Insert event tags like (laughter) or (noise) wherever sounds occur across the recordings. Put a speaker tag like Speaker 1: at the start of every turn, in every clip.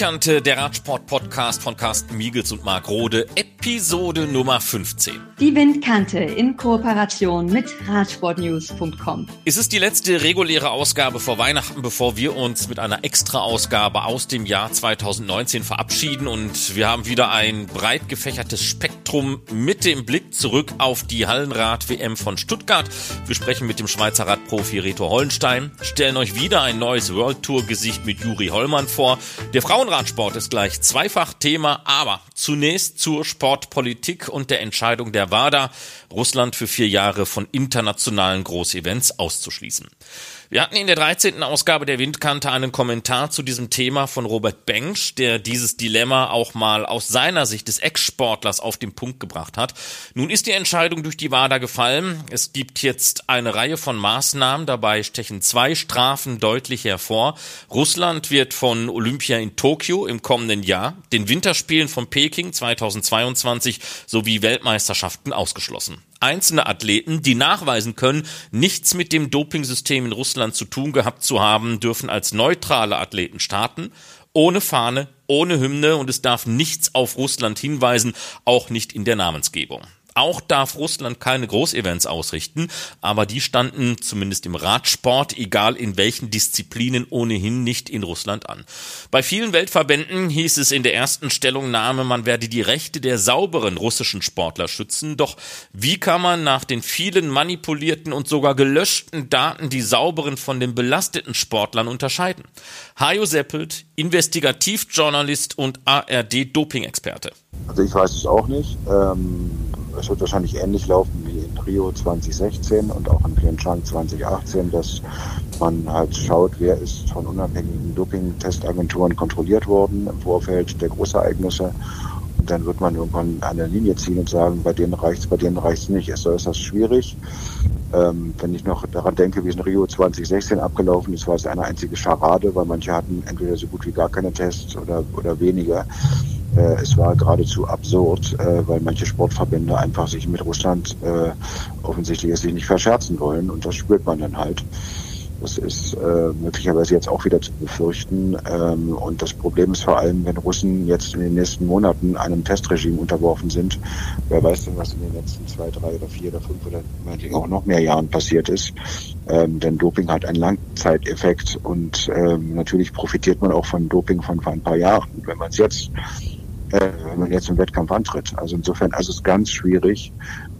Speaker 1: Windkante, der Radsport-Podcast von Carsten Miegels und Marc Rode, Episode Nummer 15.
Speaker 2: Die Windkante in Kooperation mit Radsportnews.com.
Speaker 1: Es ist die letzte reguläre Ausgabe vor Weihnachten, bevor wir uns mit einer Extra-Ausgabe aus dem Jahr 2019 verabschieden und wir haben wieder ein breit gefächertes Spektrum mit dem Blick zurück auf die Hallenrad-WM von Stuttgart. Wir sprechen mit dem Schweizer Radprofi Reto Hollenstein, stellen euch wieder ein neues World Tour-Gesicht mit Juri Hollmann vor. Der Frauenradsport ist gleich zweifach Thema, aber zunächst zur Sportpolitik und der Entscheidung der WADA, Russland für vier Jahre von internationalen Großevents auszuschließen. Wir hatten in der 13. Ausgabe der Windkante einen Kommentar zu diesem Thema von Robert Bengsch, der dieses Dilemma auch mal aus seiner Sicht des Ex-Sportlers auf den Punkt gebracht hat. Nun ist die Entscheidung durch die WADA gefallen. Es gibt jetzt eine Reihe von Maßnahmen. Dabei stechen zwei Strafen deutlich hervor. Russland wird von Olympia in Tokio im kommenden Jahr, den Winterspielen von Peking 2022 sowie Weltmeisterschaften ausgeschlossen einzelne Athleten, die nachweisen können, nichts mit dem Dopingsystem in Russland zu tun gehabt zu haben, dürfen als neutrale Athleten starten, ohne Fahne, ohne Hymne und es darf nichts auf Russland hinweisen, auch nicht in der Namensgebung. Auch darf Russland keine Großevents ausrichten, aber die standen zumindest im Radsport, egal in welchen Disziplinen, ohnehin nicht in Russland an. Bei vielen Weltverbänden hieß es in der ersten Stellungnahme, man werde die Rechte der sauberen russischen Sportler schützen. Doch wie kann man nach den vielen manipulierten und sogar gelöschten Daten die sauberen von den belasteten Sportlern unterscheiden? Hajo Seppelt, Investigativjournalist und ARD-Doping-Experte.
Speaker 3: Also ich weiß es auch nicht. Ähm es wird wahrscheinlich ähnlich laufen wie in Rio 2016 und auch in Pyeongchang 2018, dass man halt schaut, wer ist von unabhängigen Doping-Testagenturen kontrolliert worden im Vorfeld der Großereignisse. Und dann wird man irgendwann eine Linie ziehen und sagen, bei denen reicht's, bei denen reicht's nicht. Also ist das schwierig. Ähm, wenn ich noch daran denke, wie es in Rio 2016 abgelaufen ist, war es eine einzige Scharade, weil manche hatten entweder so gut wie gar keine Tests oder, oder weniger. Äh, es war geradezu absurd, äh, weil manche Sportverbände einfach sich mit Russland äh, offensichtlich sich nicht verscherzen wollen und das spürt man dann halt. Das ist äh, möglicherweise jetzt auch wieder zu befürchten. Ähm, und das Problem ist vor allem, wenn Russen jetzt in den nächsten Monaten einem Testregime unterworfen sind, wer weiß denn, was in den letzten zwei, drei oder vier oder fünf oder meinetwegen auch noch mehr Jahren passiert ist. Ähm, denn Doping hat einen Langzeiteffekt und ähm, natürlich profitiert man auch von Doping von vor ein paar Jahren. Wenn man es jetzt äh, wenn man jetzt im Wettkampf antritt. Also insofern also es ist ganz schwierig,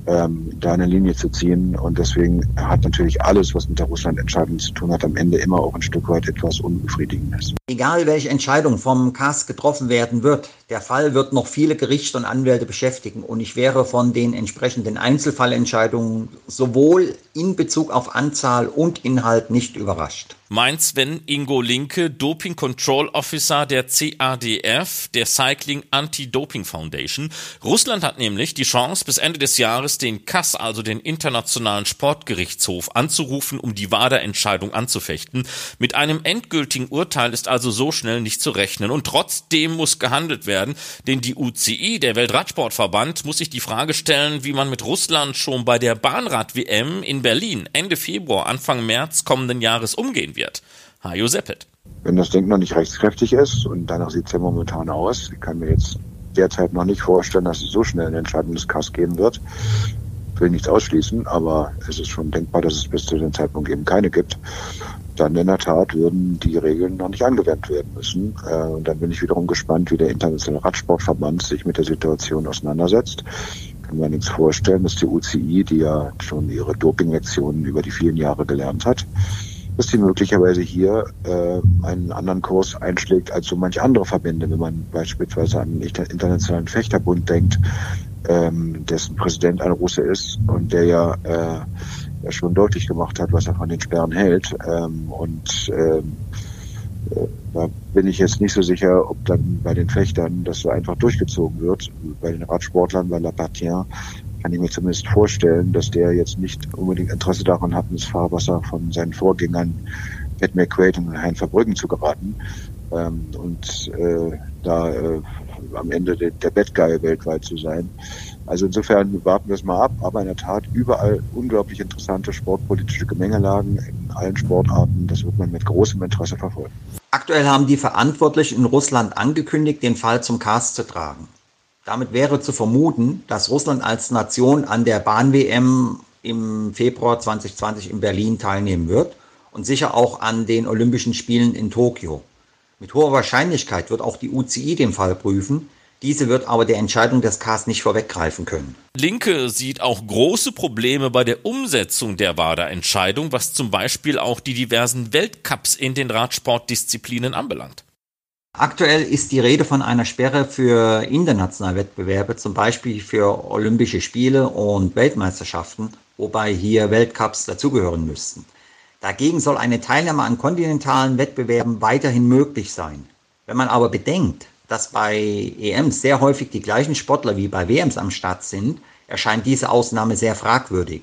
Speaker 3: ähm, da eine Linie zu ziehen. Und deswegen hat natürlich alles, was mit der Russland-Entscheidung zu tun hat, am Ende immer auch ein Stück weit etwas Unbefriedigendes.
Speaker 4: Egal, welche Entscheidung vom CAS getroffen werden wird, der Fall wird noch viele Gerichte und Anwälte beschäftigen. Und ich wäre von den entsprechenden Einzelfallentscheidungen sowohl in Bezug auf Anzahl und Inhalt nicht überrascht
Speaker 1: meint Sven Ingo Linke, Doping Control Officer der CADF, der Cycling Anti-Doping Foundation. Russland hat nämlich die Chance, bis Ende des Jahres den CAS, also den Internationalen Sportgerichtshof, anzurufen, um die WADA-Entscheidung anzufechten. Mit einem endgültigen Urteil ist also so schnell nicht zu rechnen. Und trotzdem muss gehandelt werden, denn die UCI, der Weltradsportverband, muss sich die Frage stellen, wie man mit Russland schon bei der Bahnrad-WM in Berlin Ende Februar, Anfang März kommenden Jahres umgehen wird. Hajo Seppet.
Speaker 3: Wenn das Ding noch nicht rechtskräftig ist, und danach sieht es ja momentan aus, ich kann mir jetzt derzeit noch nicht vorstellen, dass es so schnell eine Entscheidung des KAS geben wird. Ich will nichts ausschließen, aber es ist schon denkbar, dass es bis zu dem Zeitpunkt eben keine gibt. Dann in der Tat würden die Regeln noch nicht angewendet werden müssen. Äh, und dann bin ich wiederum gespannt, wie der Internationale Radsportverband sich mit der Situation auseinandersetzt kann mir nichts vorstellen, dass die UCI, die ja schon ihre Doping-Lektionen über die vielen Jahre gelernt hat, dass sie möglicherweise hier äh, einen anderen Kurs einschlägt als so manche andere Verbände, wenn man beispielsweise an den Internationalen Fechterbund denkt, ähm, dessen Präsident ein Russe ist und der ja, äh, schon deutlich gemacht hat, was er von den Sperren hält. Ähm, und ähm, äh, da bin ich jetzt nicht so sicher, ob dann bei den Fechtern das so einfach durchgezogen wird. Bei den Radsportlern, bei Lapartien kann ich mir zumindest vorstellen, dass der jetzt nicht unbedingt Interesse daran hat, ins Fahrwasser von seinen Vorgängern Pat McQuaid und Hein Verbrüggen zu geraten. Ähm, und äh, da äh, am Ende der, der Bad Guy weltweit zu sein. Also insofern warten wir es mal ab, aber in der Tat überall unglaublich interessante sportpolitische Gemengelagen in allen Sportarten. Das wird man mit großem Interesse verfolgen.
Speaker 4: Aktuell haben die Verantwortlichen in Russland angekündigt, den Fall zum Cast zu tragen. Damit wäre zu vermuten, dass Russland als Nation an der Bahn-WM im Februar 2020 in Berlin teilnehmen wird und sicher auch an den Olympischen Spielen in Tokio. Mit hoher Wahrscheinlichkeit wird auch die UCI den Fall prüfen. Diese wird aber der Entscheidung des CAS nicht vorweggreifen können.
Speaker 1: Linke sieht auch große Probleme bei der Umsetzung der WADA-Entscheidung, was zum Beispiel auch die diversen Weltcups in den Radsportdisziplinen anbelangt.
Speaker 4: Aktuell ist die Rede von einer Sperre für internationale Wettbewerbe, zum Beispiel für Olympische Spiele und Weltmeisterschaften, wobei hier Weltcups dazugehören müssten. Dagegen soll eine Teilnahme an kontinentalen Wettbewerben weiterhin möglich sein. Wenn man aber bedenkt, dass bei EMs sehr häufig die gleichen Sportler wie bei WMs am Start sind, erscheint diese Ausnahme sehr fragwürdig.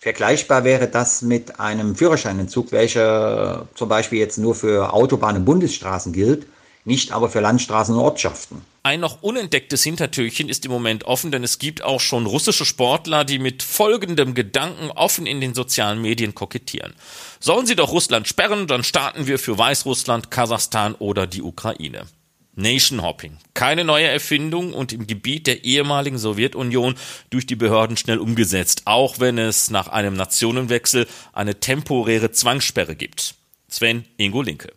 Speaker 4: Vergleichbar wäre das mit einem Führerscheinentzug, welcher zum Beispiel jetzt nur für Autobahnen und Bundesstraßen gilt nicht aber für Landstraßen und Ortschaften.
Speaker 1: Ein noch unentdecktes Hintertürchen ist im Moment offen, denn es gibt auch schon russische Sportler, die mit folgendem Gedanken offen in den sozialen Medien kokettieren. Sollen sie doch Russland sperren, dann starten wir für Weißrussland, Kasachstan oder die Ukraine. Nation Hopping. Keine neue Erfindung und im Gebiet der ehemaligen Sowjetunion durch die Behörden schnell umgesetzt, auch wenn es nach einem Nationenwechsel eine temporäre Zwangssperre gibt. Sven Ingo Linke.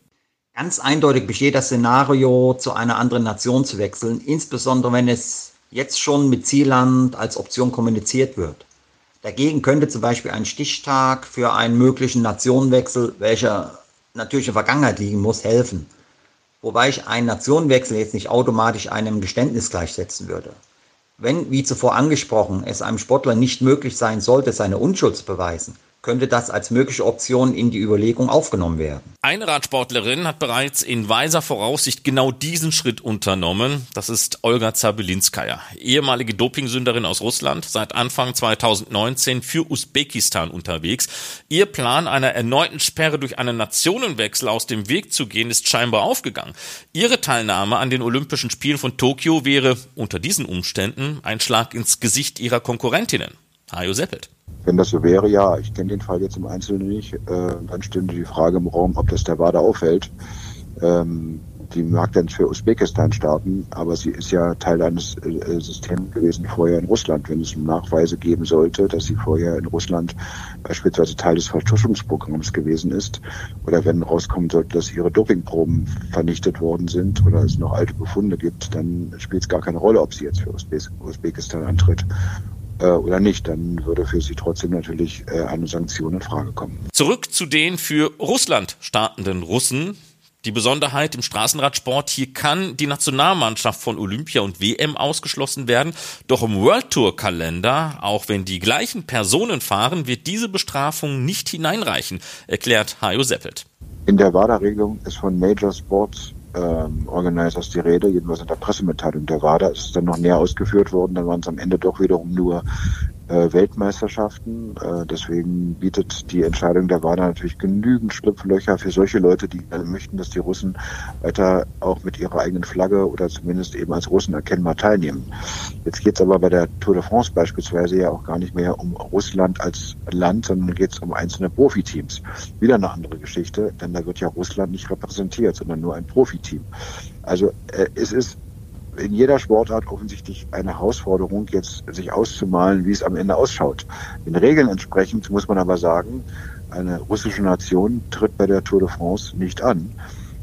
Speaker 4: Ganz eindeutig besteht das Szenario, zu einer anderen Nation zu wechseln, insbesondere wenn es jetzt schon mit Zielland als Option kommuniziert wird. Dagegen könnte zum Beispiel ein Stichtag für einen möglichen Nationenwechsel, welcher natürlich in der Vergangenheit liegen muss, helfen. Wobei ich einen Nationenwechsel jetzt nicht automatisch einem Geständnis gleichsetzen würde. Wenn, wie zuvor angesprochen, es einem Sportler nicht möglich sein sollte, seine Unschuld zu beweisen, könnte das als mögliche Option in die Überlegung aufgenommen werden.
Speaker 1: Eine Radsportlerin hat bereits in weiser Voraussicht genau diesen Schritt unternommen. Das ist Olga Zabelinskaya, ehemalige Dopingsünderin aus Russland, seit Anfang 2019 für Usbekistan unterwegs. Ihr Plan einer erneuten Sperre durch einen Nationenwechsel aus dem Weg zu gehen, ist scheinbar aufgegangen. Ihre Teilnahme an den Olympischen Spielen von Tokio wäre unter diesen Umständen ein Schlag ins Gesicht ihrer Konkurrentinnen. Hajo Seppelt.
Speaker 3: Wenn das so wäre, ja, ich kenne den Fall jetzt im Einzelnen nicht, äh, dann stünde die Frage im Raum, ob das der WADA auffällt. Ähm, die mag dann für Usbekistan starten, aber sie ist ja Teil eines äh, Systems gewesen vorher in Russland. Wenn es Nachweise geben sollte, dass sie vorher in Russland beispielsweise Teil des Vertuschungsprogramms gewesen ist, oder wenn rauskommen sollte, dass ihre Dopingproben vernichtet worden sind oder es noch alte Befunde gibt, dann spielt es gar keine Rolle, ob sie jetzt für Usbekistan antritt oder nicht, dann würde für sie trotzdem natürlich äh, eine Sanktion in Frage kommen.
Speaker 1: Zurück zu den für Russland startenden Russen. Die Besonderheit im Straßenradsport, hier kann die Nationalmannschaft von Olympia und WM ausgeschlossen werden. Doch im World Tour Kalender, auch wenn die gleichen Personen fahren, wird diese Bestrafung nicht hineinreichen, erklärt Hajo Seppelt.
Speaker 3: In der WADA-Regelung ist von Major Sports ähm, Organizers die Rede, jedenfalls in der Pressemitteilung der WADA ist es dann noch näher ausgeführt worden, dann waren es am Ende doch wiederum nur Weltmeisterschaften. Äh, deswegen bietet die Entscheidung der WADA natürlich genügend Schlupflöcher für solche Leute, die äh, möchten, dass die Russen weiter auch mit ihrer eigenen Flagge oder zumindest eben als Russen erkennbar teilnehmen. Jetzt geht es aber bei der Tour de France beispielsweise ja auch gar nicht mehr um Russland als Land, sondern geht es um einzelne Profiteams. Wieder eine andere Geschichte, denn da wird ja Russland nicht repräsentiert, sondern nur ein Profiteam. Also äh, es ist in jeder Sportart offensichtlich eine Herausforderung, jetzt sich auszumalen, wie es am Ende ausschaut. Den Regeln entsprechend muss man aber sagen, eine russische Nation tritt bei der Tour de France nicht an.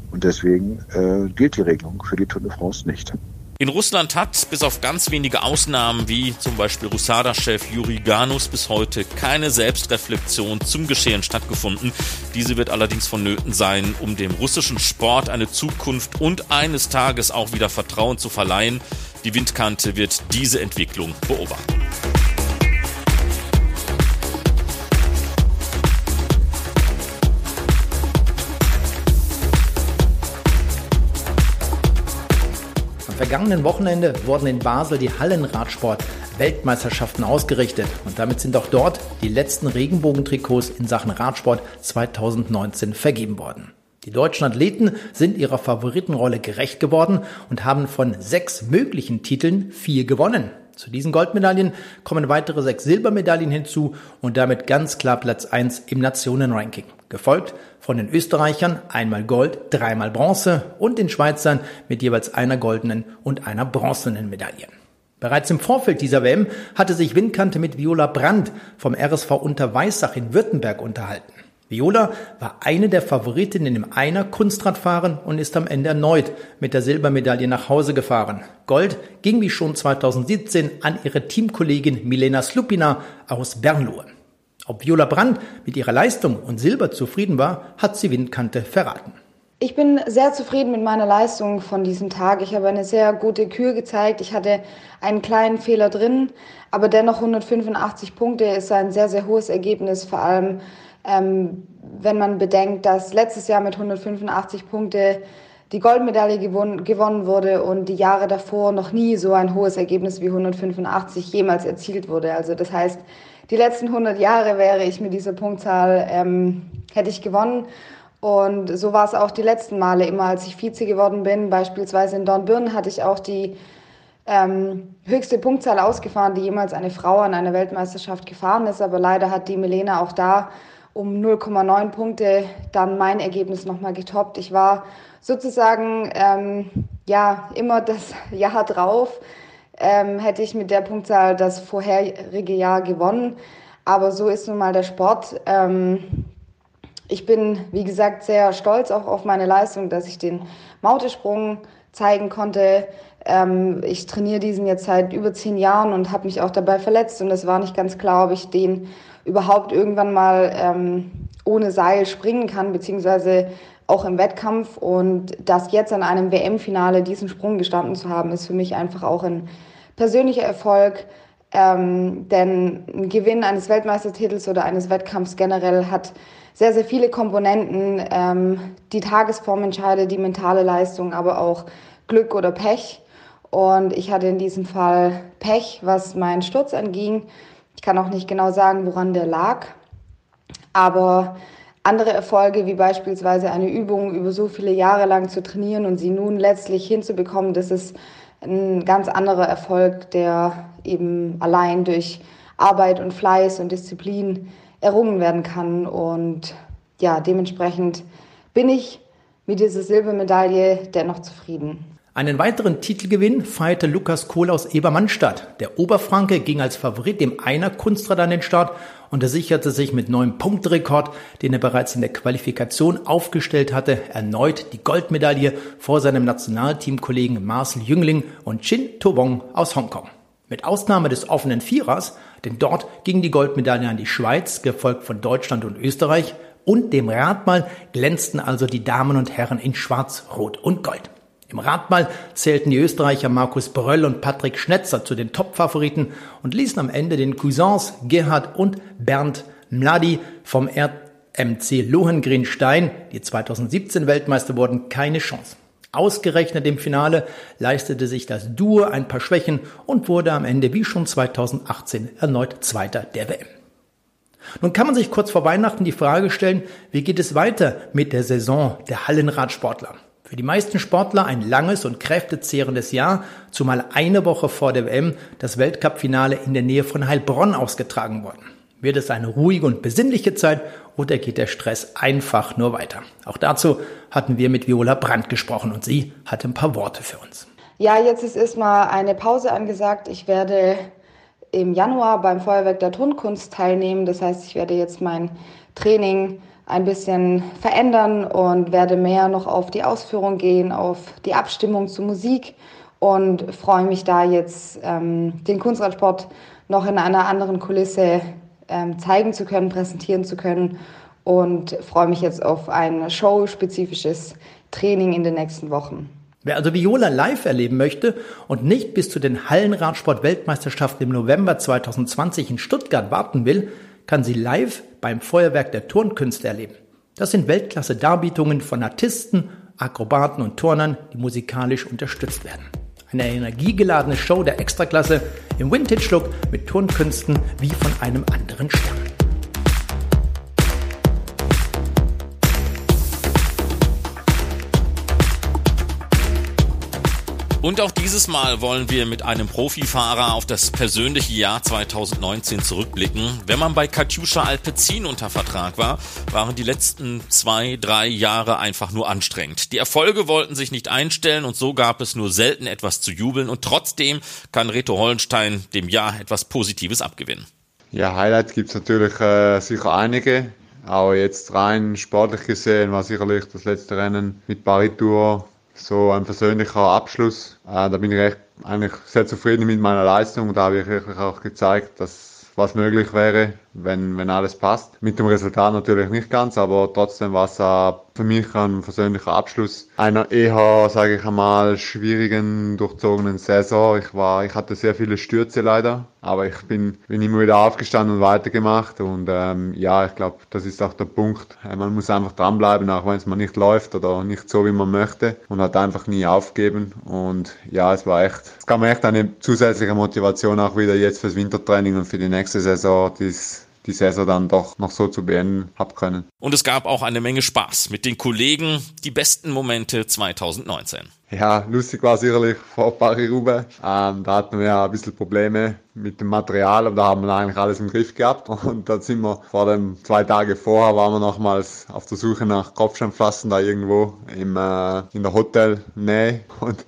Speaker 3: Und deswegen äh, gilt die Regelung für die Tour de France nicht.
Speaker 1: In Russland hat, bis auf ganz wenige Ausnahmen wie zum Beispiel Rusada-Chef Juri Ganus, bis heute keine Selbstreflexion zum Geschehen stattgefunden. Diese wird allerdings vonnöten sein, um dem russischen Sport eine Zukunft und eines Tages auch wieder Vertrauen zu verleihen. Die Windkante wird diese Entwicklung beobachten.
Speaker 5: Vergangenen Wochenende wurden in Basel die Hallenradsport-Weltmeisterschaften ausgerichtet und damit sind auch dort die letzten Regenbogentrikots in Sachen Radsport 2019 vergeben worden. Die deutschen Athleten sind ihrer Favoritenrolle gerecht geworden und haben von sechs möglichen Titeln vier gewonnen. Zu diesen Goldmedaillen kommen weitere sechs Silbermedaillen hinzu und damit ganz klar Platz eins im Nationenranking. Gefolgt von den Österreichern einmal Gold, dreimal Bronze und den Schweizern mit jeweils einer goldenen und einer bronzenen Medaille. Bereits im Vorfeld dieser WM hatte sich Windkante mit Viola Brandt vom RSV Unterweissach in Württemberg unterhalten. Viola war eine der Favoritinnen im Einer Kunstradfahren und ist am Ende erneut mit der Silbermedaille nach Hause gefahren. Gold ging wie schon 2017 an ihre Teamkollegin Milena Slupina aus Bernlohe. Ob Viola Brandt mit ihrer Leistung und Silber zufrieden war, hat sie Windkante verraten.
Speaker 6: Ich bin sehr zufrieden mit meiner Leistung von diesem Tag. Ich habe eine sehr gute Kür gezeigt. Ich hatte einen kleinen Fehler drin, aber dennoch 185 Punkte ist ein sehr, sehr hohes Ergebnis, vor allem ähm, wenn man bedenkt, dass letztes Jahr mit 185 Punkte die Goldmedaille gewonnen, gewonnen wurde und die Jahre davor noch nie so ein hohes Ergebnis wie 185 jemals erzielt wurde. Also das heißt, die letzten 100 Jahre wäre ich mit dieser Punktzahl, ähm, hätte ich gewonnen. Und so war es auch die letzten Male immer, als ich Vize geworden bin. Beispielsweise in Dornbirn hatte ich auch die ähm, höchste Punktzahl ausgefahren, die jemals eine Frau an einer Weltmeisterschaft gefahren ist. Aber leider hat die Milena auch da um 0,9 Punkte dann mein Ergebnis nochmal getoppt. Ich war sozusagen ähm, ja immer das (laughs) Jahr drauf, ähm, hätte ich mit der Punktzahl das vorherige Jahr gewonnen. Aber so ist nun mal der Sport. Ähm, ich bin, wie gesagt, sehr stolz auch auf meine Leistung, dass ich den Mautesprung zeigen konnte. Ähm, ich trainiere diesen jetzt seit über zehn Jahren und habe mich auch dabei verletzt und es war nicht ganz klar, ob ich den überhaupt irgendwann mal ähm, ohne Seil springen kann, beziehungsweise auch im Wettkampf. Und das jetzt an einem WM-Finale diesen Sprung gestanden zu haben, ist für mich einfach auch ein persönlicher Erfolg. Ähm, denn ein Gewinn eines Weltmeistertitels oder eines Wettkampfs generell hat sehr, sehr viele Komponenten. Ähm, die Tagesform entscheidet, die mentale Leistung, aber auch Glück oder Pech. Und ich hatte in diesem Fall Pech, was meinen Sturz anging. Ich kann auch nicht genau sagen, woran der lag. Aber andere Erfolge, wie beispielsweise eine Übung über so viele Jahre lang zu trainieren und sie nun letztlich hinzubekommen, das ist ein ganz anderer Erfolg, der eben allein durch Arbeit und Fleiß und Disziplin errungen werden kann. Und ja, dementsprechend bin ich mit dieser Silbermedaille dennoch zufrieden.
Speaker 5: Einen weiteren Titelgewinn feierte Lukas Kohl aus Ebermannstadt. Der Oberfranke ging als Favorit dem Einer Kunstrad an den Start und er sicherte sich mit neuem Punktrekord, den er bereits in der Qualifikation aufgestellt hatte, erneut die Goldmedaille vor seinem Nationalteamkollegen Marcel Jüngling und Chin Tobong aus Hongkong. Mit Ausnahme des offenen Vierers, denn dort ging die Goldmedaille an die Schweiz, gefolgt von Deutschland und Österreich, und dem Radmal glänzten also die Damen und Herren in Schwarz, Rot und Gold. Im Radball zählten die Österreicher Markus Bröll und Patrick Schnetzer zu den Top-Favoriten und ließen am Ende den Cousins Gerhard und Bernd Mladi vom RMC Lohengrin-Stein, die 2017 Weltmeister wurden, keine Chance. Ausgerechnet im Finale leistete sich das Duo ein paar Schwächen und wurde am Ende wie schon 2018 erneut Zweiter der WM. Nun kann man sich kurz vor Weihnachten die Frage stellen, wie geht es weiter mit der Saison der Hallenradsportler? Für die meisten Sportler ein langes und kräftezehrendes Jahr, zumal eine Woche vor der WM das Weltcup-Finale in der Nähe von Heilbronn ausgetragen worden. Wird es eine ruhige und besinnliche Zeit oder geht der Stress einfach nur weiter? Auch dazu hatten wir mit Viola Brandt gesprochen und sie hatte ein paar Worte für uns.
Speaker 6: Ja, jetzt ist erstmal eine Pause angesagt. Ich werde im Januar beim Feuerwerk der Tonkunst teilnehmen. Das heißt, ich werde jetzt mein Training ein bisschen verändern und werde mehr noch auf die Ausführung gehen, auf die Abstimmung zur Musik und freue mich da jetzt, ähm, den Kunstradsport noch in einer anderen Kulisse ähm, zeigen zu können, präsentieren zu können und freue mich jetzt auf ein showspezifisches Training in den nächsten Wochen.
Speaker 5: Wer also Viola live erleben möchte und nicht bis zu den Hallenradsport-Weltmeisterschaften im November 2020 in Stuttgart warten will, kann sie live beim Feuerwerk der Turnkünste erleben. Das sind Weltklasse-Darbietungen von Artisten, Akrobaten und Turnern, die musikalisch unterstützt werden. Eine energiegeladene Show der Extraklasse im Vintage-Look mit Turnkünsten wie von einem anderen Stern.
Speaker 1: Und auch dieses Mal wollen wir mit einem Profifahrer auf das persönliche Jahr 2019 zurückblicken. Wenn man bei Katjuscha Alpecin unter Vertrag war, waren die letzten zwei, drei Jahre einfach nur anstrengend. Die Erfolge wollten sich nicht einstellen und so gab es nur selten etwas zu jubeln und trotzdem kann Reto Hollenstein dem Jahr etwas Positives abgewinnen.
Speaker 7: Ja, Highlights gibt es natürlich äh, sicher einige. Aber jetzt rein sportlich gesehen war sicherlich das letzte Rennen mit Paris Tour so ein persönlicher Abschluss. Äh, da bin ich echt eigentlich sehr zufrieden mit meiner Leistung. Da habe ich wirklich auch gezeigt, dass was möglich wäre, wenn, wenn alles passt. Mit dem Resultat natürlich nicht ganz, aber trotzdem war es für mich ein persönlicher Abschluss einer eher, sage ich einmal, schwierigen, durchzogenen Saison. Ich war, ich hatte sehr viele Stürze leider, aber ich bin, bin immer wieder aufgestanden und weitergemacht und ähm, ja, ich glaube, das ist auch der Punkt. Äh, man muss einfach dranbleiben, auch wenn es mal nicht läuft oder nicht so, wie man möchte und hat einfach nie aufgeben und ja, es war echt, es mir echt eine zusätzliche Motivation auch wieder jetzt fürs Wintertraining und für die nächste Saison, die die Saison dann doch noch so zu beenden habe können.
Speaker 1: Und es gab auch eine Menge Spaß mit den Kollegen, die besten Momente 2019.
Speaker 7: Ja, lustig war sicherlich vor Paris-Roubaix. Ähm, da hatten wir ein bisschen Probleme mit dem Material, aber da haben wir eigentlich alles im Griff gehabt. Und da sind wir vor dem zwei Tage vorher waren wir nochmals auf der Suche nach Kopfsteinpflastern da irgendwo im, äh, in der Hotelnähe. Und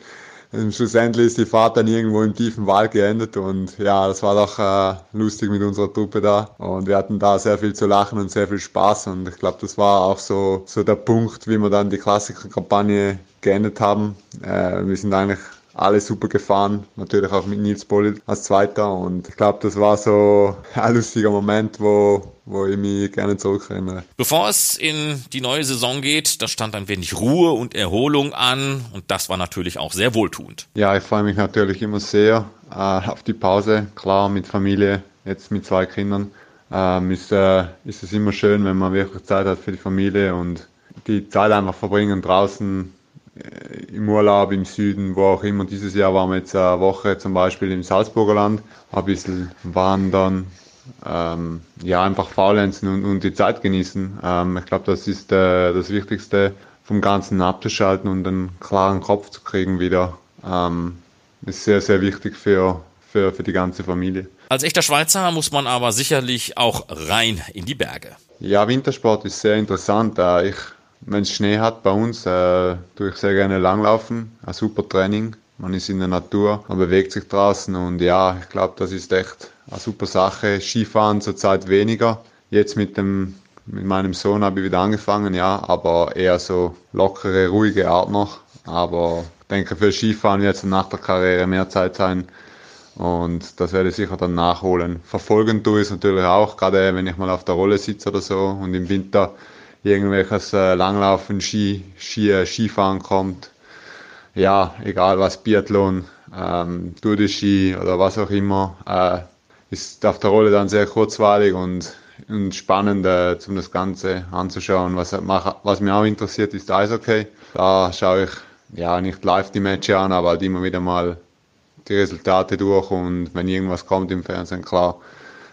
Speaker 7: schlussendlich ist die Fahrt dann irgendwo im tiefen Wald geendet und ja, das war doch äh, lustig mit unserer Truppe da und wir hatten da sehr viel zu lachen und sehr viel Spaß und ich glaube, das war auch so, so der Punkt, wie wir dann die Klassiker-Kampagne geendet haben. Äh, wir sind eigentlich alle super gefahren, natürlich auch mit Nils Bollitt als Zweiter und ich glaube, das war so (laughs) ein lustiger Moment, wo, wo ich mich gerne zurückerinnere.
Speaker 1: Bevor es in die neue Saison geht, da stand ein wenig Ruhe und Erholung an und das war natürlich auch sehr wohltuend.
Speaker 7: Ja, ich freue mich natürlich immer sehr äh, auf die Pause, klar mit Familie, jetzt mit zwei Kindern. Ähm, ist, äh, ist es immer schön, wenn man wirklich Zeit hat für die Familie und die Zeit einfach verbringen draußen im Urlaub im Süden, wo auch immer. Dieses Jahr waren wir jetzt eine Woche zum Beispiel im Salzburger Land, ein bisschen wandern, ähm, ja, einfach faulenzen und, und die Zeit genießen. Ähm, ich glaube, das ist äh, das Wichtigste, vom Ganzen abzuschalten und einen klaren Kopf zu kriegen wieder. Ähm, ist sehr, sehr wichtig für, für, für die ganze Familie.
Speaker 1: Als echter Schweizer muss man aber sicherlich auch rein in die Berge.
Speaker 7: Ja, Wintersport ist sehr interessant. Äh, ich wenn es Schnee hat bei uns, äh, tue ich sehr gerne langlaufen. Ein super Training. Man ist in der Natur, man bewegt sich draußen und ja, ich glaube, das ist echt eine super Sache. Skifahren zurzeit weniger. Jetzt mit dem mit meinem Sohn habe ich wieder angefangen, ja, aber eher so lockere, ruhige Art noch. Aber ich denke, für Skifahren wird es nach der Karriere mehr Zeit sein. Und das werde ich sicher dann nachholen. Verfolgen tue ich es natürlich auch, gerade wenn ich mal auf der Rolle sitze oder so und im Winter irgendwelches äh, Langlaufen, Ski, Ski, äh, Skifahren kommt. Ja, egal was, Biathlon, ähm, Tour de Ski oder was auch immer, äh, ist auf der Rolle dann sehr kurzweilig und, und spannend, äh, um das Ganze anzuschauen. Was, was mich auch interessiert, ist Eishockey. Da schaue ich ja nicht live die Matches an, aber halt immer wieder mal die Resultate durch und wenn irgendwas kommt im Fernsehen, klar,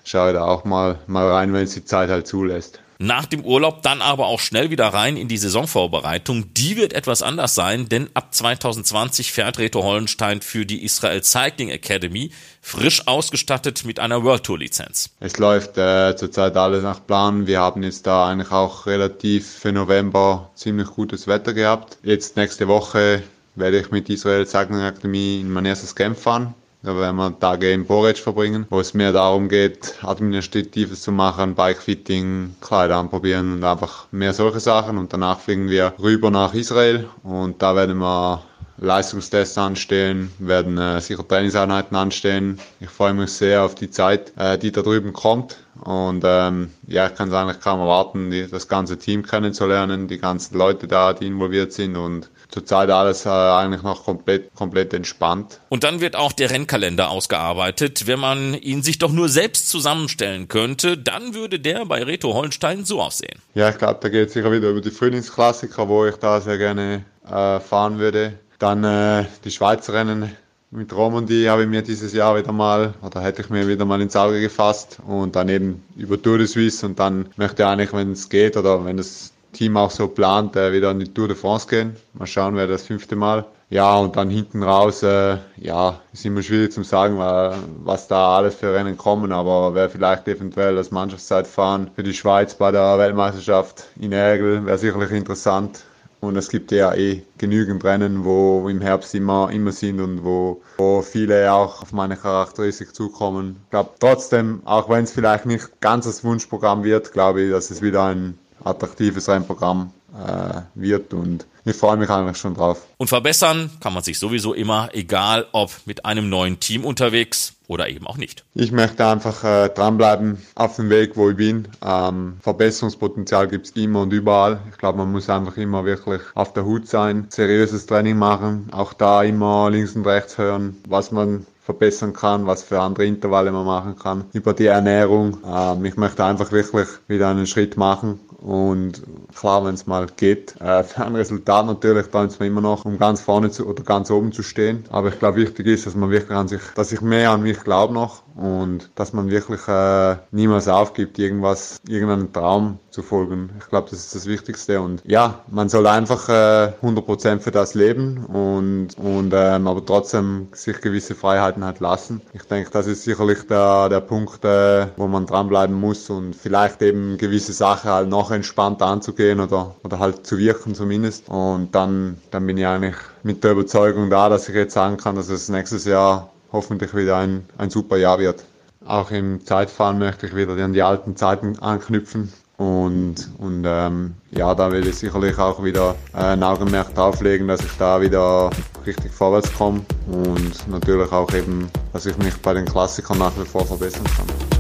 Speaker 7: schaue ich da auch mal, mal rein, wenn es die Zeit halt zulässt.
Speaker 1: Nach dem Urlaub dann aber auch schnell wieder rein in die Saisonvorbereitung. Die wird etwas anders sein, denn ab 2020 fährt Reto Hollenstein für die Israel Cycling Academy, frisch ausgestattet mit einer World Tour Lizenz.
Speaker 7: Es läuft äh, zurzeit alles nach Plan. Wir haben jetzt da eigentlich auch relativ für November ziemlich gutes Wetter gehabt. Jetzt nächste Woche werde ich mit Israel Cycling Academy in mein erstes Camp fahren. Da werden wir Tage im Borage verbringen, wo es mehr darum geht, Administratives zu machen, Bikefitting, Kleider anprobieren und einfach mehr solche Sachen. Und danach fliegen wir rüber nach Israel und da werden wir Leistungstests anstellen, werden äh, sicher Trainingseinheiten anstellen. Ich freue mich sehr auf die Zeit, äh, die da drüben kommt. Und ähm, ja, ich kann es eigentlich kaum erwarten, die, das ganze Team kennenzulernen, die ganzen Leute da, die involviert sind und zurzeit alles äh, eigentlich noch komplett, komplett entspannt.
Speaker 1: Und dann wird auch der Rennkalender ausgearbeitet. Wenn man ihn sich doch nur selbst zusammenstellen könnte, dann würde der bei Reto Holstein so aussehen.
Speaker 7: Ja, ich glaube, da geht es sicher wieder über die Frühlingsklassiker, wo ich da sehr gerne äh, fahren würde. Dann äh, die Schweizer Rennen mit Romandie habe ich mir dieses Jahr wieder mal, oder hätte ich mir wieder mal ins Auge gefasst und dann eben über Tour de Suisse und dann möchte ich eigentlich, wenn es geht oder wenn das Team auch so plant, äh, wieder an die Tour de France gehen. Mal schauen, wer das fünfte Mal Ja, und dann hinten raus, äh, ja, ist immer schwierig zu sagen, was da alles für Rennen kommen, aber wer vielleicht eventuell das Mannschaftszeitfahren für die Schweiz bei der Weltmeisterschaft in Ergel wäre sicherlich interessant. Und es gibt ja eh genügend Rennen, wo im Herbst immer, immer sind und wo, wo viele auch auf meine Charakteristik zukommen. Ich glaube trotzdem, auch wenn es vielleicht nicht ganz das Wunschprogramm wird, glaube ich, dass es wieder ein attraktives Rennprogramm äh, wird und ich freue mich eigentlich schon drauf.
Speaker 1: Und verbessern kann man sich sowieso immer, egal ob mit einem neuen Team unterwegs oder eben auch nicht.
Speaker 7: Ich möchte einfach äh, dranbleiben auf dem Weg, wo ich bin. Ähm, Verbesserungspotenzial gibt es immer und überall. Ich glaube, man muss einfach immer wirklich auf der Hut sein, seriöses Training machen, auch da immer links und rechts hören, was man verbessern kann, was für andere Intervalle man machen kann, über die Ernährung. Ähm, ich möchte einfach wirklich wieder einen Schritt machen und klar, wenn es mal geht, äh, für ein Resultat natürlich träumt es mir immer noch, um ganz vorne zu, oder ganz oben zu stehen. Aber ich glaube, wichtig ist, dass man wirklich an sich, dass ich mehr an mich glaube noch und dass man wirklich äh, niemals aufgibt, irgendwas, irgendeinen Traum zu folgen. Ich glaube, das ist das Wichtigste. Und ja, man soll einfach äh, 100% für das leben und, und ähm, aber trotzdem sich gewisse Freiheiten halt lassen. Ich denke, das ist sicherlich der, der Punkt, äh, wo man dranbleiben muss und vielleicht eben gewisse Sachen halt noch entspannter anzugehen oder, oder halt zu wirken zumindest. Und dann, dann bin ich eigentlich mit der Überzeugung da, dass ich jetzt sagen kann, dass es nächstes Jahr hoffentlich wieder ein, ein super Jahr wird. Auch im Zeitfahren möchte ich wieder an die alten Zeiten anknüpfen. Und, und ähm, ja, da will ich sicherlich auch wieder äh, ein Augenmerk drauflegen, dass ich da wieder richtig vorwärts komme und natürlich auch eben, dass ich mich bei den Klassikern nach wie vor verbessern kann.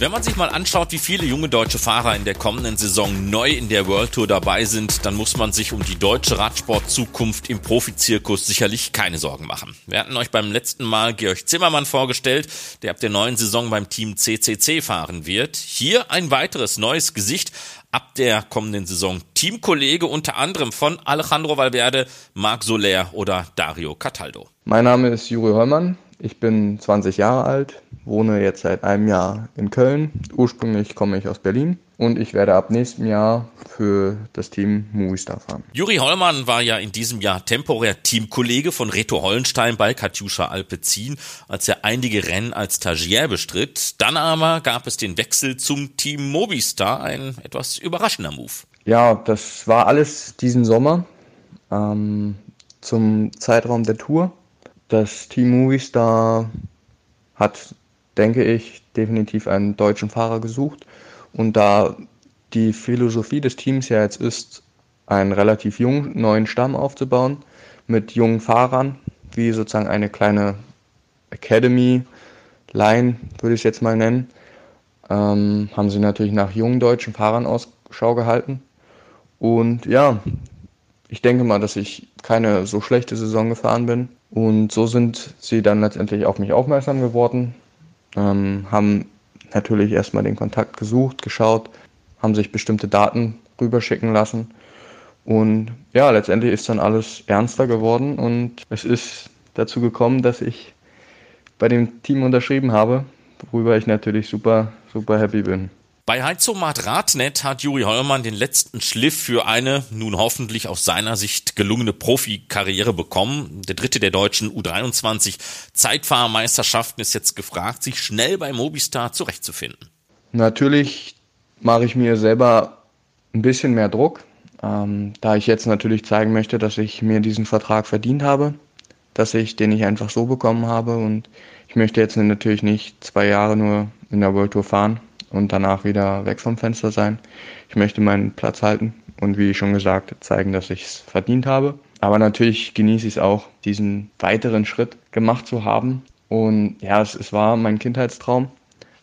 Speaker 1: Wenn man sich mal anschaut, wie viele junge deutsche Fahrer in der kommenden Saison neu in der World Tour dabei sind, dann muss man sich um die deutsche Radsportzukunft im Profizirkus sicherlich keine Sorgen machen. Wir hatten euch beim letzten Mal Georg Zimmermann vorgestellt, der ab der neuen Saison beim Team CCC fahren wird. Hier ein weiteres neues Gesicht ab der kommenden Saison. Teamkollege unter anderem von Alejandro Valverde, Marc Soler oder Dario Cataldo.
Speaker 8: Mein Name ist Juri Hollmann. Ich bin 20 Jahre alt, wohne jetzt seit einem Jahr in Köln. Ursprünglich komme ich aus Berlin und ich werde ab nächstem Jahr für das Team Movistar fahren.
Speaker 1: Juri Hollmann war ja in diesem Jahr temporär Teamkollege von Reto Hollenstein bei Katjuscha Alpecin, als er einige Rennen als Stagiaire bestritt. Dann aber gab es den Wechsel zum Team Movistar, ein etwas überraschender Move.
Speaker 8: Ja, das war alles diesen Sommer ähm, zum Zeitraum der Tour das Team Movistar hat, denke ich, definitiv einen deutschen Fahrer gesucht. Und da die Philosophie des Teams ja jetzt ist, einen relativ jungen neuen Stamm aufzubauen mit jungen Fahrern, wie sozusagen eine kleine Academy, Line würde ich es jetzt mal nennen, ähm, haben sie natürlich nach jungen deutschen Fahrern Ausschau gehalten. Und ja, ich denke mal, dass ich keine so schlechte Saison gefahren bin. Und so sind sie dann letztendlich auf mich aufmerksam geworden, ähm, haben natürlich erstmal den Kontakt gesucht, geschaut, haben sich bestimmte Daten rüberschicken lassen. Und ja, letztendlich ist dann alles ernster geworden und es ist dazu gekommen, dass ich bei dem Team unterschrieben habe, worüber ich natürlich super, super happy bin.
Speaker 1: Bei Heizomat Radnet hat Juri Hollmann den letzten Schliff für eine nun hoffentlich aus seiner Sicht gelungene Profikarriere bekommen. Der dritte der deutschen U23 Zeitfahrermeisterschaften ist jetzt gefragt, sich schnell bei Mobistar zurechtzufinden.
Speaker 8: Natürlich mache ich mir selber ein bisschen mehr Druck, ähm, da ich jetzt natürlich zeigen möchte, dass ich mir diesen Vertrag verdient habe, dass ich den nicht einfach so bekommen habe und ich möchte jetzt natürlich nicht zwei Jahre nur in der World Tour fahren und danach wieder weg vom Fenster sein. Ich möchte meinen Platz halten und wie schon gesagt, zeigen, dass ich es verdient habe. Aber natürlich genieße ich es auch, diesen weiteren Schritt gemacht zu haben. Und ja, es, es war mein Kindheitstraum.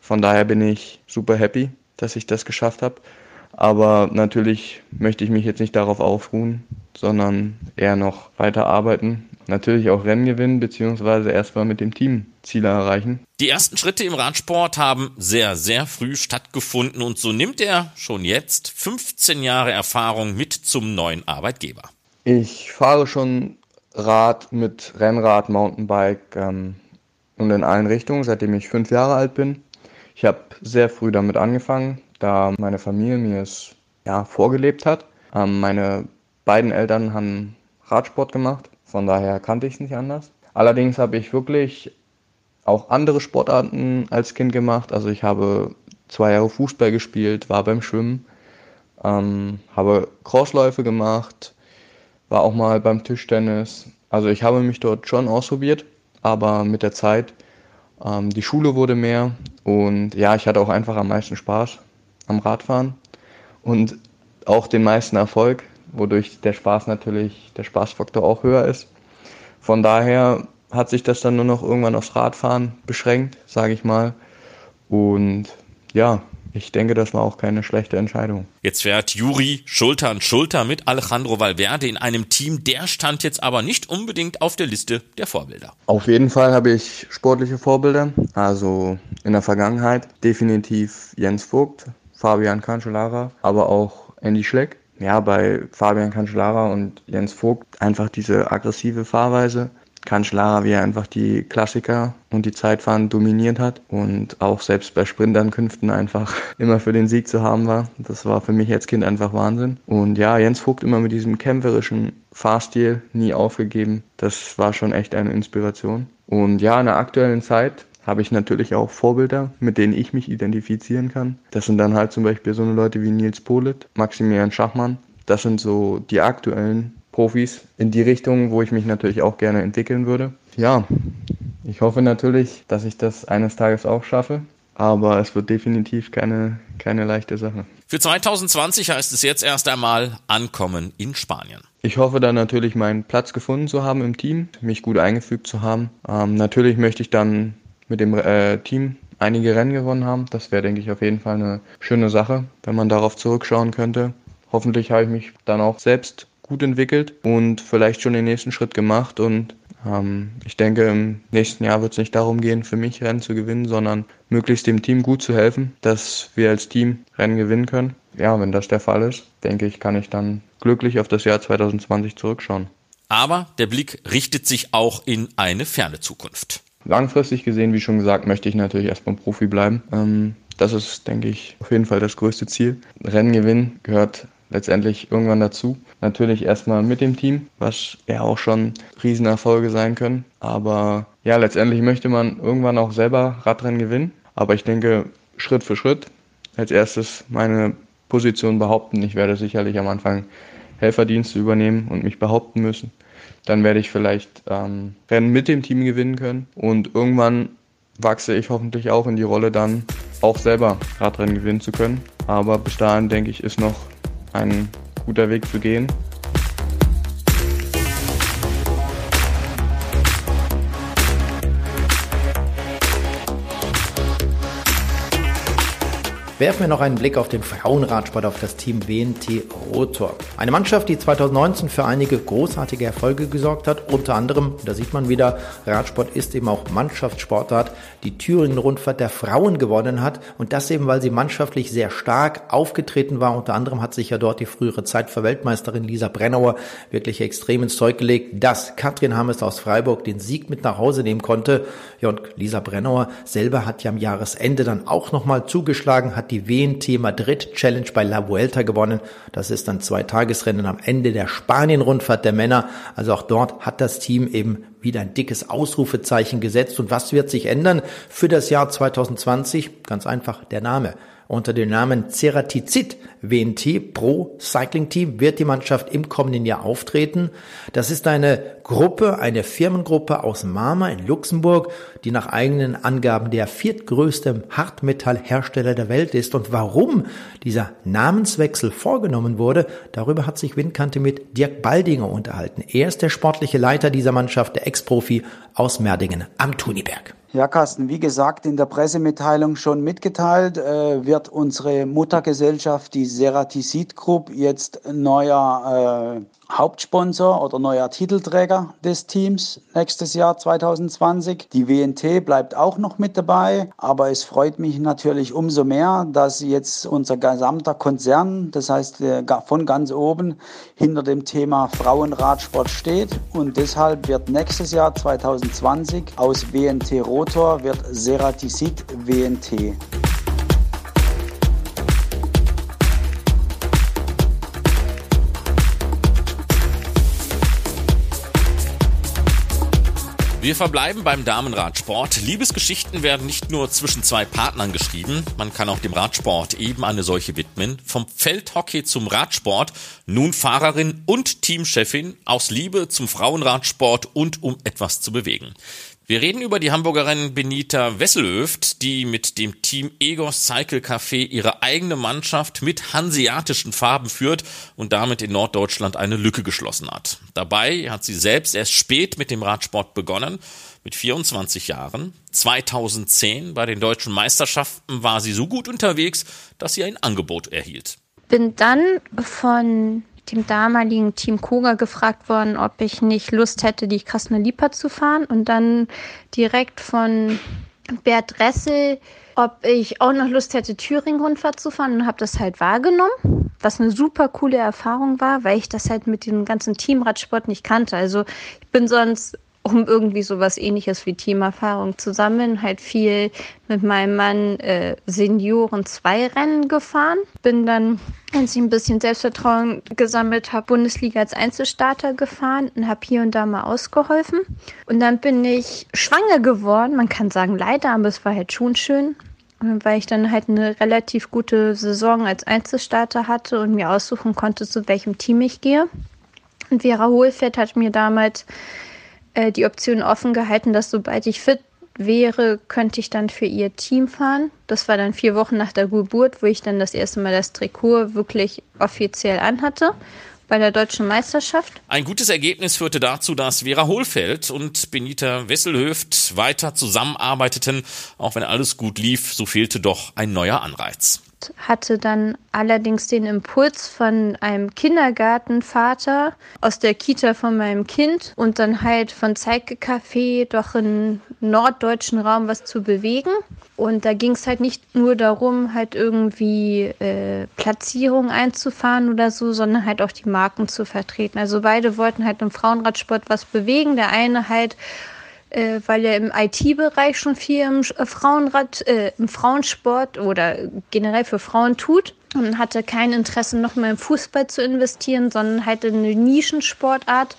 Speaker 8: Von daher bin ich super happy, dass ich das geschafft habe. Aber natürlich möchte ich mich jetzt nicht darauf ausruhen, sondern eher noch weiter arbeiten. Natürlich auch Rennen gewinnen, beziehungsweise erstmal mit dem Team Ziele erreichen.
Speaker 1: Die ersten Schritte im Radsport haben sehr, sehr früh stattgefunden und so nimmt er schon jetzt 15 Jahre Erfahrung mit zum neuen Arbeitgeber.
Speaker 8: Ich fahre schon Rad mit Rennrad, Mountainbike ähm, und in allen Richtungen, seitdem ich fünf Jahre alt bin. Ich habe sehr früh damit angefangen, da meine Familie mir es ja, vorgelebt hat. Ähm, meine beiden Eltern haben Radsport gemacht, von daher kannte ich es nicht anders. Allerdings habe ich wirklich auch andere Sportarten als Kind gemacht. Also ich habe zwei Jahre Fußball gespielt, war beim Schwimmen, ähm, habe Crossläufe gemacht, war auch mal beim Tischtennis. Also ich habe mich dort schon ausprobiert, aber mit der Zeit, ähm, die Schule wurde mehr und ja, ich hatte auch einfach am meisten Spaß am Radfahren und auch den meisten Erfolg, wodurch der Spaß natürlich, der Spaßfaktor auch höher ist. Von daher hat sich das dann nur noch irgendwann aufs Radfahren beschränkt, sage ich mal. Und ja, ich denke, das war auch keine schlechte Entscheidung.
Speaker 1: Jetzt fährt Juri Schulter an Schulter mit Alejandro Valverde in einem Team. Der stand jetzt aber nicht unbedingt auf der Liste der Vorbilder.
Speaker 8: Auf jeden Fall habe ich sportliche Vorbilder. Also in der Vergangenheit definitiv Jens Vogt, Fabian Cancellara, aber auch Andy Schleck. Ja, bei Fabian Cancellara und Jens Vogt einfach diese aggressive Fahrweise, Cancellara, wie er einfach die Klassiker und die Zeitfahren dominiert hat und auch selbst bei Sprintankünften einfach (laughs) immer für den Sieg zu haben war. Das war für mich als Kind einfach Wahnsinn. Und ja, Jens Vogt immer mit diesem kämpferischen Fahrstil nie aufgegeben. Das war schon echt eine Inspiration. Und ja, in der aktuellen Zeit habe ich natürlich auch Vorbilder, mit denen ich mich identifizieren kann. Das sind dann halt zum Beispiel so eine Leute wie Nils Polit, Maximilian Schachmann. Das sind so die aktuellen Profis in die Richtung, wo ich mich natürlich auch gerne entwickeln würde. Ja, ich hoffe natürlich, dass ich das eines Tages auch schaffe, aber es wird definitiv keine, keine leichte Sache.
Speaker 1: Für 2020 heißt es jetzt erst einmal Ankommen in Spanien.
Speaker 8: Ich hoffe dann natürlich meinen Platz gefunden zu haben im Team, mich gut eingefügt zu haben. Ähm, natürlich möchte ich dann mit dem äh, Team einige Rennen gewonnen haben. Das wäre, denke ich, auf jeden Fall eine schöne Sache, wenn man darauf zurückschauen könnte. Hoffentlich habe ich mich dann auch selbst gut entwickelt und vielleicht schon den nächsten Schritt gemacht. Und ähm, ich denke, im nächsten Jahr wird es nicht darum gehen, für mich Rennen zu gewinnen, sondern möglichst dem Team gut zu helfen, dass wir als Team Rennen gewinnen können. Ja, wenn das der Fall ist, denke ich, kann ich dann glücklich auf das Jahr 2020 zurückschauen.
Speaker 1: Aber der Blick richtet sich auch in eine ferne Zukunft.
Speaker 8: Langfristig gesehen, wie schon gesagt, möchte ich natürlich erstmal Profi bleiben. Ähm, das ist, denke ich, auf jeden Fall das größte Ziel. Rennen gewinnen gehört letztendlich irgendwann dazu. Natürlich erstmal mit dem Team, was ja auch schon Riesenerfolge sein können. Aber ja, letztendlich möchte man irgendwann auch selber Radrennen gewinnen. Aber ich denke, Schritt für Schritt. Als erstes meine Position behaupten. Ich werde sicherlich am Anfang Helferdienste übernehmen und mich behaupten müssen. Dann werde ich vielleicht ähm, Rennen mit dem Team gewinnen können. Und irgendwann wachse ich hoffentlich auch in die Rolle, dann auch selber Radrennen gewinnen zu können. Aber bis dahin, denke ich, ist noch ein guter Weg zu gehen.
Speaker 5: Werfen wir noch einen Blick auf den Frauenradsport, auf das Team WNT Rotor. Eine Mannschaft, die 2019 für einige großartige Erfolge gesorgt hat. Unter anderem, da sieht man wieder, Radsport ist eben auch Mannschaftssportart, die Thüringen-Rundfahrt der Frauen gewonnen hat. Und das eben, weil sie mannschaftlich sehr stark aufgetreten war. Unter anderem hat sich ja dort die frühere Zeitverweltmeisterin Lisa Brennauer wirklich extrem ins Zeug gelegt, dass Katrin Hammes aus Freiburg den Sieg mit nach Hause nehmen konnte. Ja, und Lisa Brennauer selber hat ja am Jahresende dann auch nochmal zugeschlagen, hat die WNT Madrid Challenge bei La Vuelta gewonnen. Das ist dann zwei Tagesrennen am Ende der Spanien-Rundfahrt der Männer. Also auch dort hat das Team eben wieder ein dickes Ausrufezeichen gesetzt. Und was wird sich ändern für das Jahr 2020? Ganz einfach der Name. Unter dem Namen Ceratizid WNT Pro Cycling Team wird die Mannschaft im kommenden Jahr auftreten. Das ist eine Gruppe, eine Firmengruppe aus Marma in Luxemburg, die nach eigenen Angaben der viertgrößte Hartmetallhersteller der Welt ist. Und warum dieser Namenswechsel vorgenommen wurde, darüber hat sich Windkante mit Dirk Baldinger unterhalten. Er ist der sportliche Leiter dieser Mannschaft, der Ex-Profi aus Merdingen am Tuniberg.
Speaker 9: Ja, Carsten, wie gesagt, in der Pressemitteilung schon mitgeteilt, äh, wird unsere Muttergesellschaft, die Seratisid Group, jetzt neuer äh, Hauptsponsor oder neuer Titelträger des Teams nächstes Jahr 2020. Die WNT bleibt auch noch mit dabei, aber es freut mich natürlich umso mehr, dass jetzt unser gesamter Konzern, das heißt von ganz oben, hinter dem Thema Frauenradsport steht und deshalb wird nächstes Jahr 2020 aus WNT Rotor wird Seratisit WNT.
Speaker 1: Wir verbleiben beim Damenradsport. Liebesgeschichten werden nicht nur zwischen zwei Partnern geschrieben, man kann auch dem Radsport eben eine solche widmen. Vom Feldhockey zum Radsport, nun Fahrerin und Teamchefin, aus Liebe zum Frauenradsport und um etwas zu bewegen. Wir reden über die Hamburgerin Benita Wesselöft, die mit dem Team Egos Cycle Café ihre eigene Mannschaft mit hanseatischen Farben führt und damit in Norddeutschland eine Lücke geschlossen hat. Dabei hat sie selbst erst spät mit dem Radsport begonnen, mit 24 Jahren. 2010 bei den deutschen Meisterschaften war sie so gut unterwegs, dass sie ein Angebot erhielt.
Speaker 10: Bin dann von dem damaligen Team Koga gefragt worden, ob ich nicht Lust hätte, die Krasner Lipa zu fahren und dann direkt von Bert Dressel, ob ich auch noch Lust hätte, Thüringen-Rundfahrt zu fahren und habe das halt wahrgenommen, was eine super coole Erfahrung war, weil ich das halt mit dem ganzen Teamradsport nicht kannte. Also ich bin sonst um irgendwie sowas ähnliches wie Teamerfahrung zu sammeln. Halt viel mit meinem Mann äh, Senioren zwei Rennen gefahren. Bin dann, als ich ein bisschen Selbstvertrauen gesammelt habe, Bundesliga als Einzelstarter gefahren und habe hier und da mal ausgeholfen. Und dann bin ich schwanger geworden. Man kann sagen leider, aber es war halt schon schön. Weil ich dann halt eine relativ gute Saison als Einzelstarter hatte und mir aussuchen konnte, zu welchem Team ich gehe. Und Vera Hohlfeld hat mir damals äh, die Option offen gehalten, dass sobald ich fit wäre, könnte ich dann für ihr Team fahren. Das war dann vier Wochen nach der Geburt, wo ich dann das erste Mal das Trikot wirklich offiziell anhatte bei der deutschen Meisterschaft.
Speaker 1: Ein gutes Ergebnis führte dazu, dass Vera Hohlfeld und Benita Wesselhöft weiter zusammenarbeiteten. Auch wenn alles gut lief, so fehlte doch ein neuer Anreiz
Speaker 10: hatte dann allerdings den Impuls von einem Kindergartenvater aus der Kita von meinem Kind und dann halt von Zeigecafé doch im norddeutschen Raum was zu bewegen. Und da ging es halt nicht nur darum, halt irgendwie äh, Platzierung einzufahren oder so, sondern halt auch die Marken zu vertreten. Also beide wollten halt im Frauenradsport was bewegen. Der eine halt äh, weil er im IT-Bereich schon viel im äh, Frauenrad, äh, im Frauensport oder generell für Frauen tut. Und hatte kein Interesse, noch mehr im Fußball zu investieren, sondern halt in eine Nischensportart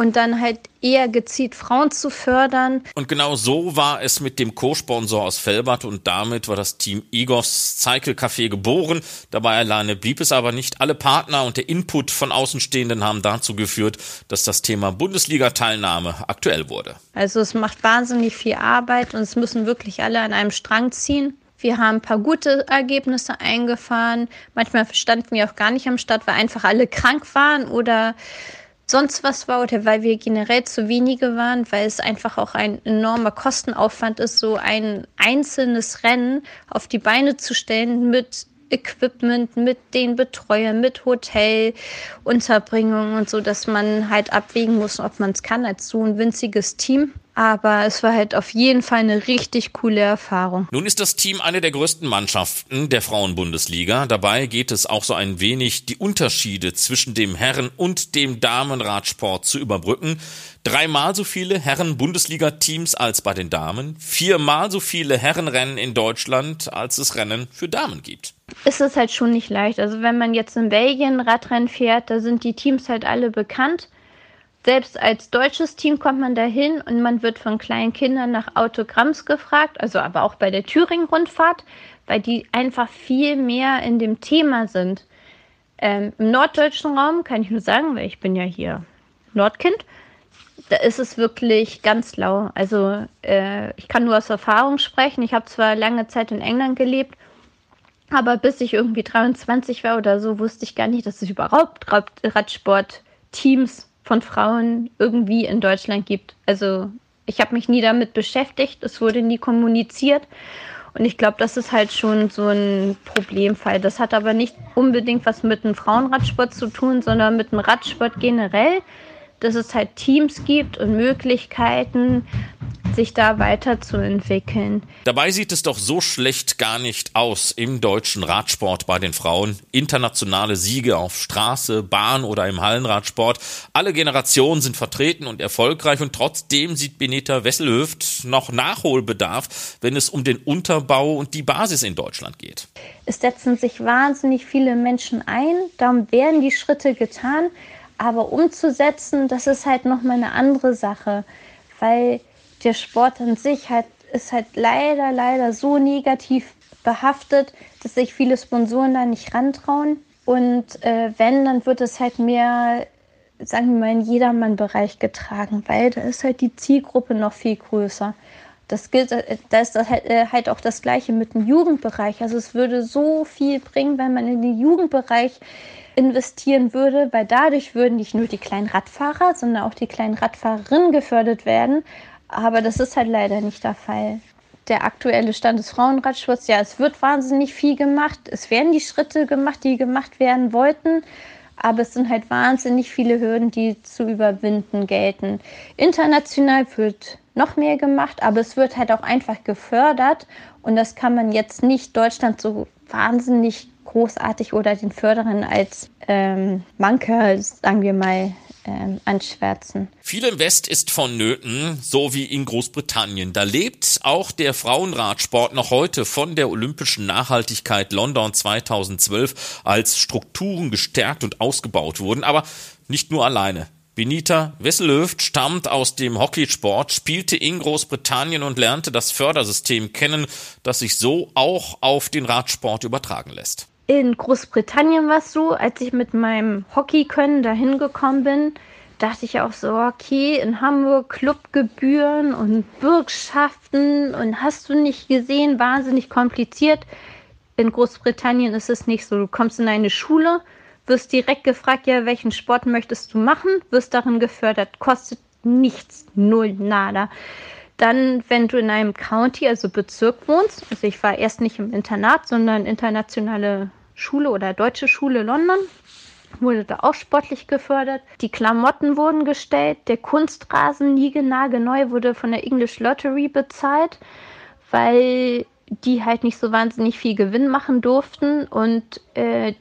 Speaker 10: und dann halt eher gezielt Frauen zu fördern.
Speaker 1: Und genau so war es mit dem Co-Sponsor aus Felbert und damit war das Team Igos Cycle Café geboren. Dabei alleine blieb es aber nicht. Alle Partner und der Input von Außenstehenden haben dazu geführt, dass das Thema Bundesliga-Teilnahme aktuell wurde.
Speaker 10: Also es macht wahnsinnig viel Arbeit und es müssen wirklich alle an einem Strang ziehen. Wir haben ein paar gute Ergebnisse eingefahren. Manchmal standen wir auch gar nicht am Start, weil einfach alle krank waren oder sonst was war oder weil wir generell zu wenige waren, weil es einfach auch ein enormer Kostenaufwand ist, so ein einzelnes Rennen auf die Beine zu stellen mit Equipment, mit den Betreuern, mit Hotel, Unterbringung und so, dass man halt abwägen muss, ob man es kann als so ein winziges Team. Aber es war halt auf jeden Fall eine richtig coole Erfahrung.
Speaker 1: Nun ist das Team eine der größten Mannschaften der Frauenbundesliga. Dabei geht es auch so ein wenig, die Unterschiede zwischen dem Herren- und dem Damenradsport zu überbrücken. Dreimal so viele Herren-Bundesliga-Teams als bei den Damen, viermal so viele Herrenrennen in Deutschland, als es Rennen für Damen gibt.
Speaker 10: Ist es halt schon nicht leicht. Also wenn man jetzt in Belgien Radrennen fährt, da sind die Teams halt alle bekannt. Selbst als deutsches Team kommt man dahin und man wird von kleinen Kindern nach Autogramms gefragt, also aber auch bei der Thüringen-Rundfahrt, weil die einfach viel mehr in dem Thema sind. Ähm, Im norddeutschen Raum kann ich nur sagen, weil ich bin ja hier Nordkind, da ist es wirklich ganz lau. Also äh, ich kann nur aus Erfahrung sprechen. Ich habe zwar lange Zeit in England gelebt, aber bis ich irgendwie 23 war oder so, wusste ich gar nicht, dass es überhaupt Radsport-Teams von Frauen irgendwie in Deutschland gibt. Also ich habe mich nie damit beschäftigt, es wurde nie kommuniziert. Und ich glaube, das ist halt schon so ein Problemfall. Das hat aber nicht unbedingt was mit dem Frauenradsport zu tun, sondern mit dem Radsport generell, dass es halt Teams gibt und Möglichkeiten, sich da weiterzuentwickeln.
Speaker 1: Dabei sieht es doch so schlecht gar nicht aus im deutschen Radsport bei den Frauen. Internationale Siege auf Straße, Bahn oder im Hallenradsport. Alle Generationen sind vertreten und erfolgreich und trotzdem sieht Benita Wesselhöft noch Nachholbedarf, wenn es um den Unterbau und die Basis in Deutschland geht.
Speaker 10: Es setzen sich wahnsinnig viele Menschen ein, darum werden die Schritte getan, aber umzusetzen, das ist halt nochmal eine andere Sache, weil der Sport an sich halt, ist halt leider, leider so negativ behaftet, dass sich viele Sponsoren da nicht rantrauen. Und äh, wenn, dann wird es halt mehr, sagen wir mal, in Jedermann-Bereich getragen, weil da ist halt die Zielgruppe noch viel größer. Das gilt, äh, da ist das halt, äh, halt auch das Gleiche mit dem Jugendbereich. Also es würde so viel bringen, wenn man in den Jugendbereich investieren würde, weil dadurch würden nicht nur die kleinen Radfahrer, sondern auch die kleinen Radfahrerinnen gefördert werden. Aber das ist halt leider nicht der Fall. Der aktuelle Stand des Frauenradsports, ja, es wird wahnsinnig viel gemacht. Es werden die Schritte gemacht, die gemacht werden wollten. Aber es sind halt wahnsinnig viele Hürden, die zu überwinden gelten. International wird noch mehr gemacht, aber es wird halt auch einfach gefördert. Und das kann man jetzt nicht Deutschland so wahnsinnig großartig oder den Förderern als ähm, Manker, sagen wir mal, ähm, anschwärzen.
Speaker 1: Viel Invest ist vonnöten, so wie in Großbritannien. Da lebt auch der Frauenradsport noch heute von der olympischen Nachhaltigkeit London 2012, als Strukturen gestärkt und ausgebaut wurden. Aber nicht nur alleine. Benita Wesselhöft stammt aus dem Hockeysport, spielte in Großbritannien und lernte das Fördersystem kennen, das sich so auch auf den Radsport übertragen lässt.
Speaker 10: In Großbritannien es so, als ich mit meinem Hockeykönnen dahin gekommen bin, dachte ich auch so, okay, in Hamburg Clubgebühren und Bürgschaften und hast du nicht gesehen, wahnsinnig kompliziert. In Großbritannien ist es nicht so. Du kommst in eine Schule, wirst direkt gefragt, ja, welchen Sport möchtest du machen, wirst darin gefördert, kostet nichts, null, nada. Dann, wenn du in einem County, also Bezirk wohnst, also ich war erst nicht im Internat, sondern internationale Schule oder Deutsche Schule London wurde da auch sportlich gefördert. Die Klamotten wurden gestellt, der Kunstrasen neu wurde von der English Lottery bezahlt, weil die halt nicht so wahnsinnig viel Gewinn machen durften und äh,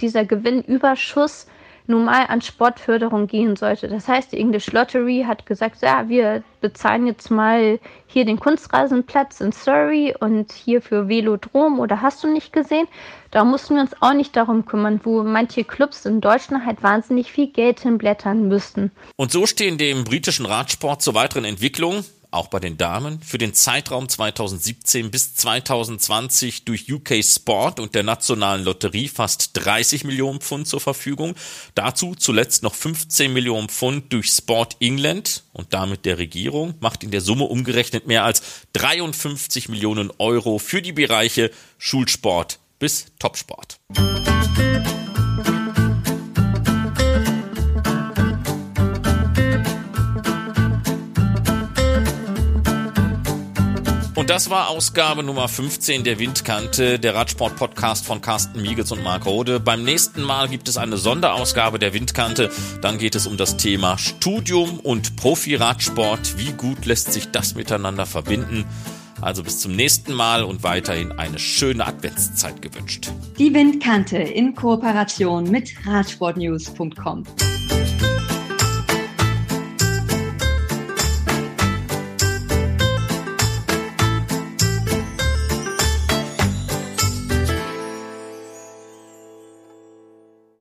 Speaker 10: dieser Gewinnüberschuss nun mal an Sportförderung gehen sollte. Das heißt, die English Lottery hat gesagt, ja, wir bezahlen jetzt mal hier den Kunstrasenplatz in Surrey und hier für Velodrom oder hast du nicht gesehen? Da mussten wir uns auch nicht darum kümmern, wo manche Clubs in Deutschland halt wahnsinnig viel Geld hinblättern müssten.
Speaker 1: Und so stehen dem britischen Radsport zur weiteren Entwicklung auch bei den Damen, für den Zeitraum 2017 bis 2020 durch UK Sport und der Nationalen Lotterie fast 30 Millionen Pfund zur Verfügung. Dazu zuletzt noch 15 Millionen Pfund durch Sport England und damit der Regierung, macht in der Summe umgerechnet mehr als 53 Millionen Euro für die Bereiche Schulsport bis Topsport. Und das war Ausgabe Nummer 15 der Windkante, der Radsport-Podcast von Carsten Miegels und Marc Rode. Beim nächsten Mal gibt es eine Sonderausgabe der Windkante. Dann geht es um das Thema Studium und Profi-Radsport. Wie gut lässt sich das miteinander verbinden? Also bis zum nächsten Mal und weiterhin eine schöne Adventszeit gewünscht.
Speaker 2: Die Windkante in Kooperation mit Radsportnews.com.